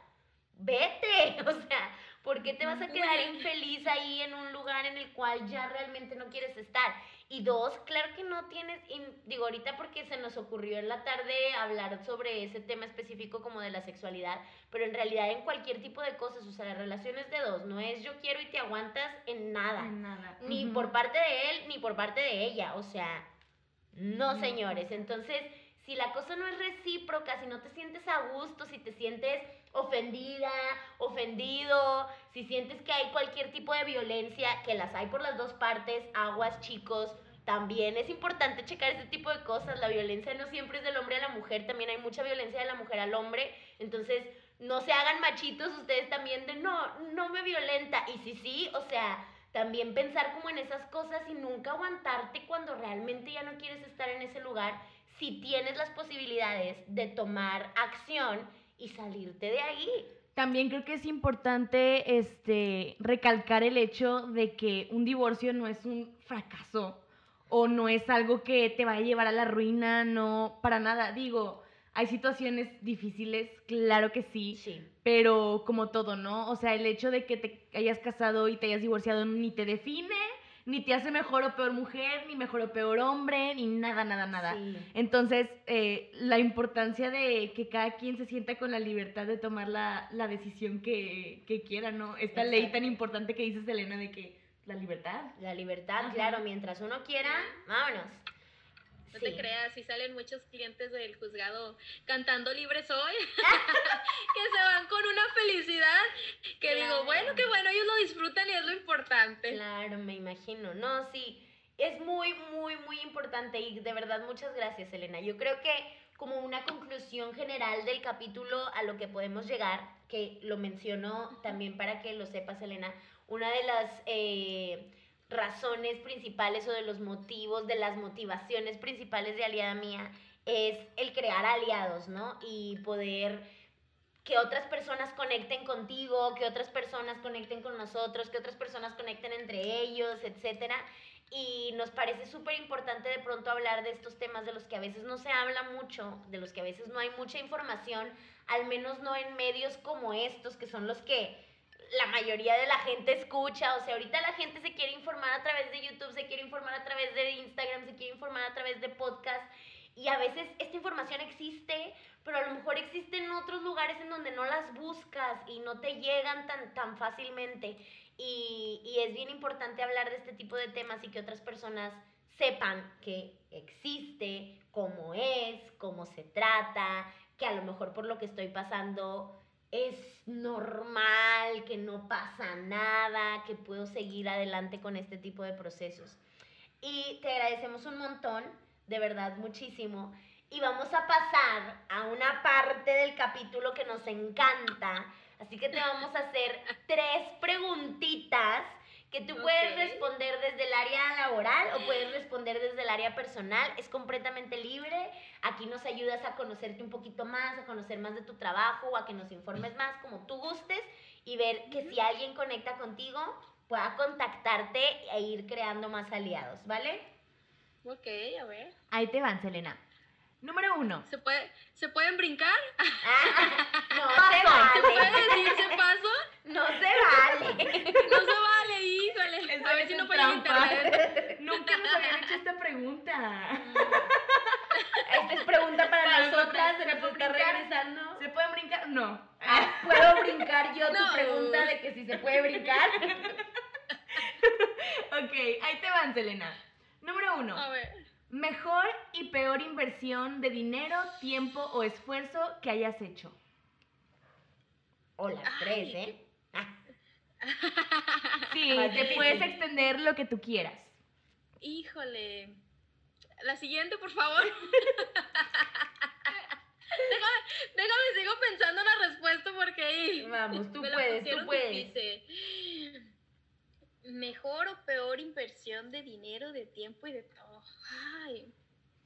vete. O sea, ¿por qué te vas a quedar infeliz ahí en un lugar en el cual ya realmente no quieres estar? Y dos, claro que no tienes, digo ahorita porque se nos ocurrió en la tarde hablar sobre ese tema específico como de la sexualidad, pero en realidad en cualquier tipo de cosas, o sea, las relaciones de dos, no es yo quiero y te aguantas en nada. En nada. Ni por parte de él, ni por parte de ella, o sea, no señores. Entonces, si la cosa no es recíproca, si no te sientes a gusto, si te sientes ofendida, ofendido, si sientes que hay cualquier tipo de violencia, que las hay por las dos partes, aguas chicos, también es importante checar este tipo de cosas. La violencia no siempre es del hombre a la mujer, también hay mucha violencia de la mujer al hombre. Entonces, no se hagan machitos ustedes también de no, no me violenta. Y si sí, o sea, también pensar como en esas cosas y nunca aguantarte cuando realmente ya no quieres estar en ese lugar si tienes las posibilidades de tomar acción y salirte de ahí. También creo que es importante este, recalcar el hecho de que un divorcio no es un fracaso o no es algo que te va a llevar a la ruina, no, para nada. Digo, hay situaciones difíciles, claro que sí, Sí. pero como todo, ¿no? O sea, el hecho de que te hayas casado y te hayas divorciado ni te define, ni te hace mejor o peor mujer, ni mejor o peor hombre, ni nada, nada, nada. Sí. Entonces, eh, la importancia de que cada quien se sienta con la libertad de tomar la, la decisión que, que quiera, ¿no? Esta ley tan importante que dices, Elena, de que la libertad. La libertad, Ajá. claro, mientras uno quiera, vámonos. No Sí. te creas, si salen muchos clientes del juzgado cantando libre soy, que se van con una felicidad, que Claro. digo, bueno, que bueno, ellos lo disfrutan y es lo importante. Claro, me imagino. No, sí, es muy, muy, muy importante y de verdad muchas gracias, Elena. Yo creo que como una conclusión general del capítulo a lo que podemos llegar, que lo menciono también para que lo sepas, Elena, una de las eh, razones principales o de los motivos, de las motivaciones principales de Aliada Mía es el crear aliados, ¿no? Y poder que otras personas conecten contigo, que otras personas conecten con nosotros, que otras personas conecten entre ellos, etcétera. Y nos parece súper importante de pronto hablar de estos temas de los que a veces no se habla mucho, de los que a veces no hay mucha información, al menos no en medios como estos, que son los que la mayoría de la gente escucha. O sea, ahorita la gente se quiere informar a través de YouTube, se quiere informar a través de Instagram, se quiere informar a través de podcast. Y a veces esta información existe, pero a lo mejor existe en otros lugares en donde no las buscas y no te llegan tan, tan fácilmente. Y, y es bien importante hablar de este tipo de temas y que otras personas sepan que existe, cómo es, cómo se trata, que a lo mejor por lo que estoy pasando es normal, que no pasa nada, que puedo seguir adelante con este tipo de procesos. Y te agradecemos un montón, de verdad muchísimo. Y vamos a pasar a una parte del capítulo que nos encanta. Así que te vamos a hacer tres preguntitas que tú puedes responder desde el área laboral o puedes responder desde el área personal. Es completamente libre. Aquí nos ayudas a conocerte un poquito más, a conocer más de tu trabajo o a que nos informes más como tú gustes y ver que si alguien conecta contigo pueda contactarte e ir creando más aliados, ¿vale? Ok, a ver. Ahí te van, Selena. Número uno. ¿Se, puede, ¿Se pueden brincar? no Paso. se ¿Se vale. puede decirse paso? No se vale. No se vale, A ver si no trampa. internet. Nunca nos habían hecho esta pregunta. Esta es pregunta para Para nosotras, se ¿se nos puede está brincar? regresando. ¿Se pueden brincar? No. Ah, ¿Puedo brincar yo No. tu pregunta de que si se puede brincar? Ok, ahí te van, Selena. Número uno. A ver. Mejor y peor inversión de dinero, tiempo o esfuerzo que hayas hecho. O las Ay, tres, ¿eh? Sí, Más te difícil. puedes extender lo que tú quieras. Híjole. La siguiente, por favor. déjame, déjame, sigo pensando en la respuesta porque ahí. Vamos, tú puedes, tú puedes. difícil. Mejor o peor inversión de dinero, de tiempo y de todo. Ay,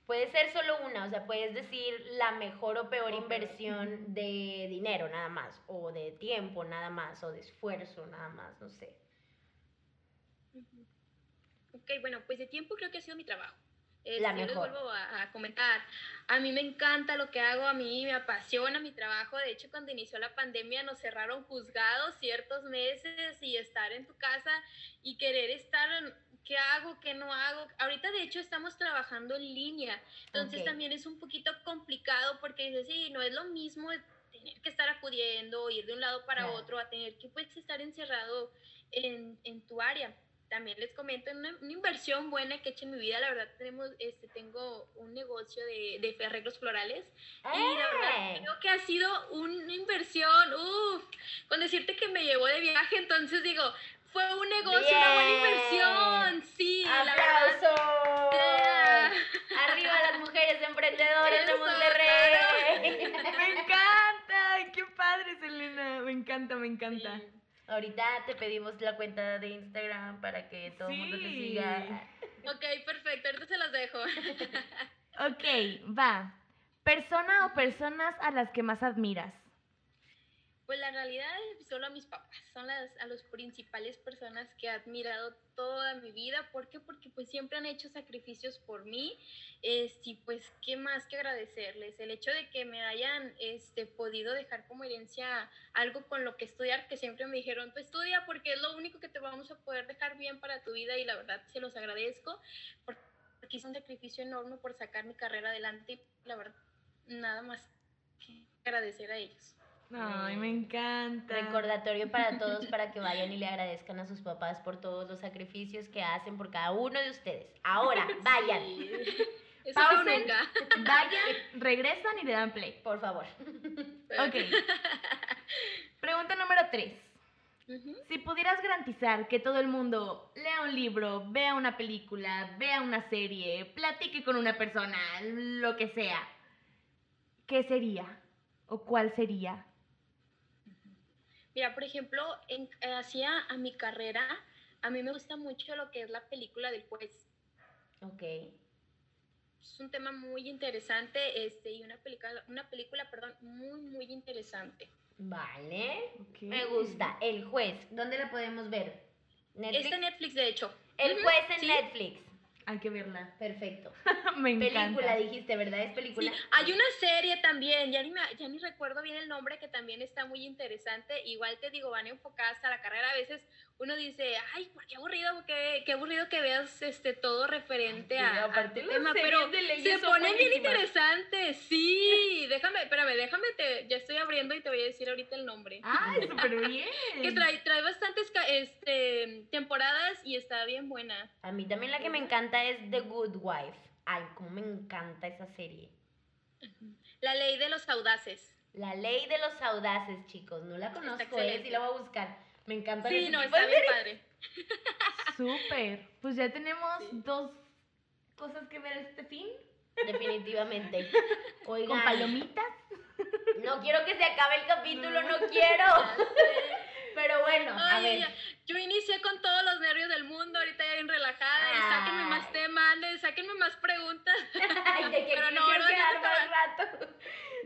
Puede ser solo una, o sea, puedes decir la mejor o peor Ok. inversión de dinero nada más, o de tiempo nada más, o de esfuerzo nada más, no sé. Ok, bueno, pues de tiempo creo que ha sido mi trabajo. Eh, La yo les mejor. vuelvo a, a comentar. A mí me encanta lo que hago, a mí me apasiona mi trabajo. De hecho, cuando inició la pandemia nos cerraron juzgados ciertos meses y estar en tu casa y querer estar en qué hago, qué no hago. Ahorita, de hecho, estamos trabajando en línea. Entonces Ok. también es un poquito complicado porque dices, sí, no es lo mismo tener que estar acudiendo, ir de un lado para Claro. otro, a tener que pues estar encerrado en, en tu área. También les comento una, una inversión buena que he hecho en mi vida. La verdad, tenemos, este, tengo un negocio de, de arreglos florales. Y la verdad, ¡Eh! creo que ha sido una inversión. Uf, con decirte que me llevó de viaje, entonces digo, fue un negocio, una buena inversión. Sí, la verdad. ¡Aplausos! Yeah. Arriba las mujeres emprendedoras de Eso, Monterrey. Me encanta, ay, qué padre, Selena. Me encanta, me encanta. Sí. Ahorita te pedimos la cuenta de Instagram para que todo el mundo te siga. Ok, perfecto, ahorita se las dejo. Ok, va. Persona o personas a las que más admiras. Pues la realidad es solo a mis papás, son las a las principales personas que he admirado toda mi vida. ¿Por qué? Porque pues siempre han hecho sacrificios por mí. Este, pues qué más que agradecerles. El hecho de que me hayan este, podido dejar como herencia algo con lo que estudiar, que siempre me dijeron, estudia porque es lo único que te vamos a poder dejar bien para tu vida y la verdad se los agradezco porque hice un sacrificio enorme por sacar mi carrera adelante y la verdad nada más que agradecer a ellos. Ay, me encanta. Recordatorio para todos para que vayan y le agradezcan a sus papás por todos los sacrificios que hacen por cada uno de ustedes. Ahora, vayan, Sí. Pausen. Vayan, regresan y le dan play. por favor. Ok. Pregunta número 3. Ujú. Si pudieras garantizar que todo el mundo lea un libro, vea una película, vea una serie, platique con una persona, lo que sea, ¿qué sería? ¿O cuál sería? Mira, por ejemplo, en, eh, hacia a mi carrera, a mí me gusta mucho lo que es la película del juez. Ok. Es un tema muy interesante este, y una película, una película, perdón, muy, muy interesante. Vale. Ok. Me gusta. El juez. ¿Dónde la podemos ver? ¿Netflix? Está en Netflix, de hecho. El juez en sí. Netflix. Hay que verla. Perfecto. Me encanta. Película, dijiste, ¿verdad? Es película. Sí, hay una serie también, ya ni, me- ya ni recuerdo bien el nombre, que también está muy interesante. Igual te digo, van enfocadas a la carrera. A veces uno dice, ay, qué aburrido, qué, qué aburrido que veas este, todo referente Sí, a, a aparte tu las tema. Pero de leyes se son ponen bien buenísimas. interesantes. Sí, déjame, espérame, déjame, te, ya estoy abriendo y te voy a decir ahorita el nombre. ¡Ay, súper bien! Que trae, trae bastantes ca- este, temporadas y está bien buena. A mí también la que me encanta es The Good Wife. Ay, cómo me encanta esa serie. La ley de los audaces. La ley de los audaces, chicos. No la conozco, eh. Sí la voy a buscar. Me encanta Sí, no, está bien padre. Súper. Pues ya tenemos Sí. dos cosas que ver este fin. Definitivamente. Con Oigan, palomitas. no quiero que se acabe el capítulo, no quiero. Pero bueno, a Ay, ver. ya. Yo inicié con todos los nervios del mundo, ahorita ya bien relajada, y sáquenme Ay. más temas, sáquenme más preguntas. Ay, de que Pero no, quedar más rato.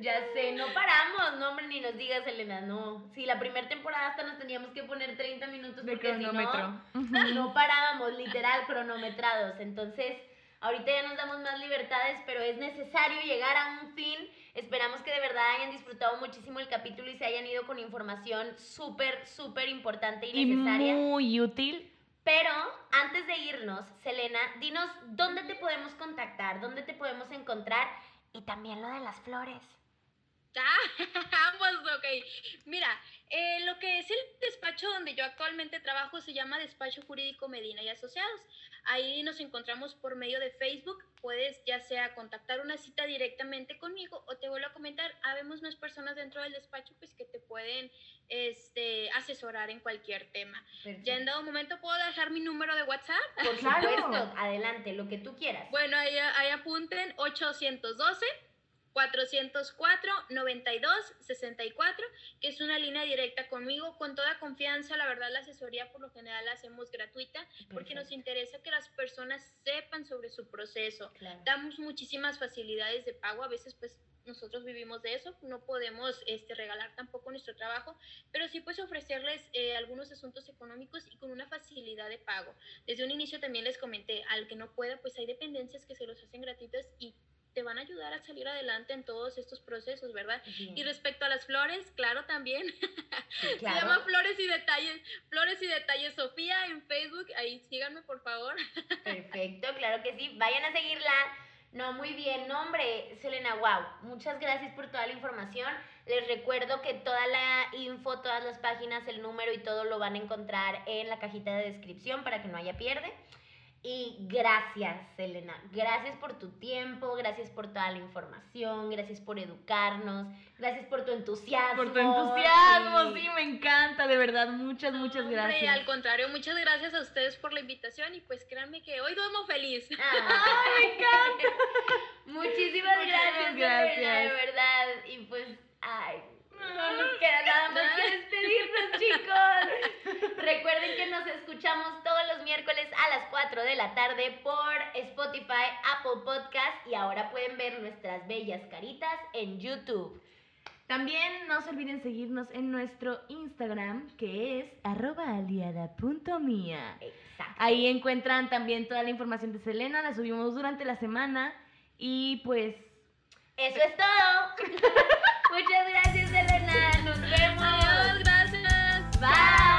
Ya sé, no paramos, no hombre, ni nos digas, Elena, no. Sí, la primera temporada hasta nos teníamos que poner 30 minutos De porque si no, no parábamos, literal, cronometrados. Entonces, ahorita ya nos damos más libertades, pero es necesario llegar a un fin. Esperamos que de verdad hayan disfrutado muchísimo el capítulo y se hayan ido con información súper, súper importante y Y necesaria. muy útil. Pero antes de irnos, Selena, dinos dónde te podemos contactar, dónde te podemos encontrar y también lo de las flores. Ah, ambos, ok. Mira, eh, lo que es el despacho donde yo actualmente trabajo se llama Despacho Jurídico Medina y Asociados. Ahí nos encontramos por medio de Facebook. Puedes ya sea contactar una cita directamente conmigo o te vuelvo a comentar, habemos más personas dentro del despacho pues que te pueden este, asesorar en cualquier tema. Ya en dado momento puedo dejar mi número de WhatsApp. Por supuesto, adelante, lo que tú quieras. Bueno, ahí, ahí apunten 812 404-92-64, que es una línea directa conmigo, con toda confianza. La verdad, la asesoría por lo general la hacemos gratuita porque nos interesa que las personas sepan sobre su proceso. Damos muchísimas facilidades de pago, a veces pues nosotros vivimos de eso, no podemos este, regalar tampoco nuestro trabajo, pero sí pues ofrecerles eh, algunos asuntos económicos y con una facilidad de pago. Desde un inicio también les comenté, al que no pueda, pues hay dependencias que se los hacen gratuitas y te van a ayudar a salir adelante en todos estos procesos, ¿verdad? Y respecto a las flores, claro también. Se llama Flores y Detalles, Flores y Detalles Sofía en Facebook, ahí síganme por favor. Perfecto, claro que sí, vayan a seguirla. No, muy bien. No, hombre, Selena, wow. Muchas gracias por toda la información. Les recuerdo que toda la info, todas las páginas, el número y todo lo van a encontrar en la cajita de descripción para que no haya pierde. Y gracias, Selena. Gracias por tu tiempo, gracias por toda la información, gracias por educarnos, gracias por tu entusiasmo. Por tu entusiasmo, sí, me encanta, de verdad. Muchas, muchas gracias. al contrario, muchas gracias a ustedes por la invitación y pues créanme que hoy duermo feliz. ¡Ay, me encanta! Muchísimas gracias, gracias, Selena, de verdad. Y pues, ay, no nos queda nada más que despedirnos, chicos. Recuerden que nos escuchamos todos los miércoles a las 4 de la tarde por Spotify, Apple Podcast y ahora pueden ver nuestras bellas caritas en YouTube. También no se olviden seguirnos en nuestro Instagram, que es aliada.mía. Ahí encuentran también toda la información de Selena, la subimos durante la semana y pues... Eso es todo. Muchas gracias, Elena. Nos vemos. Gracias. Bye.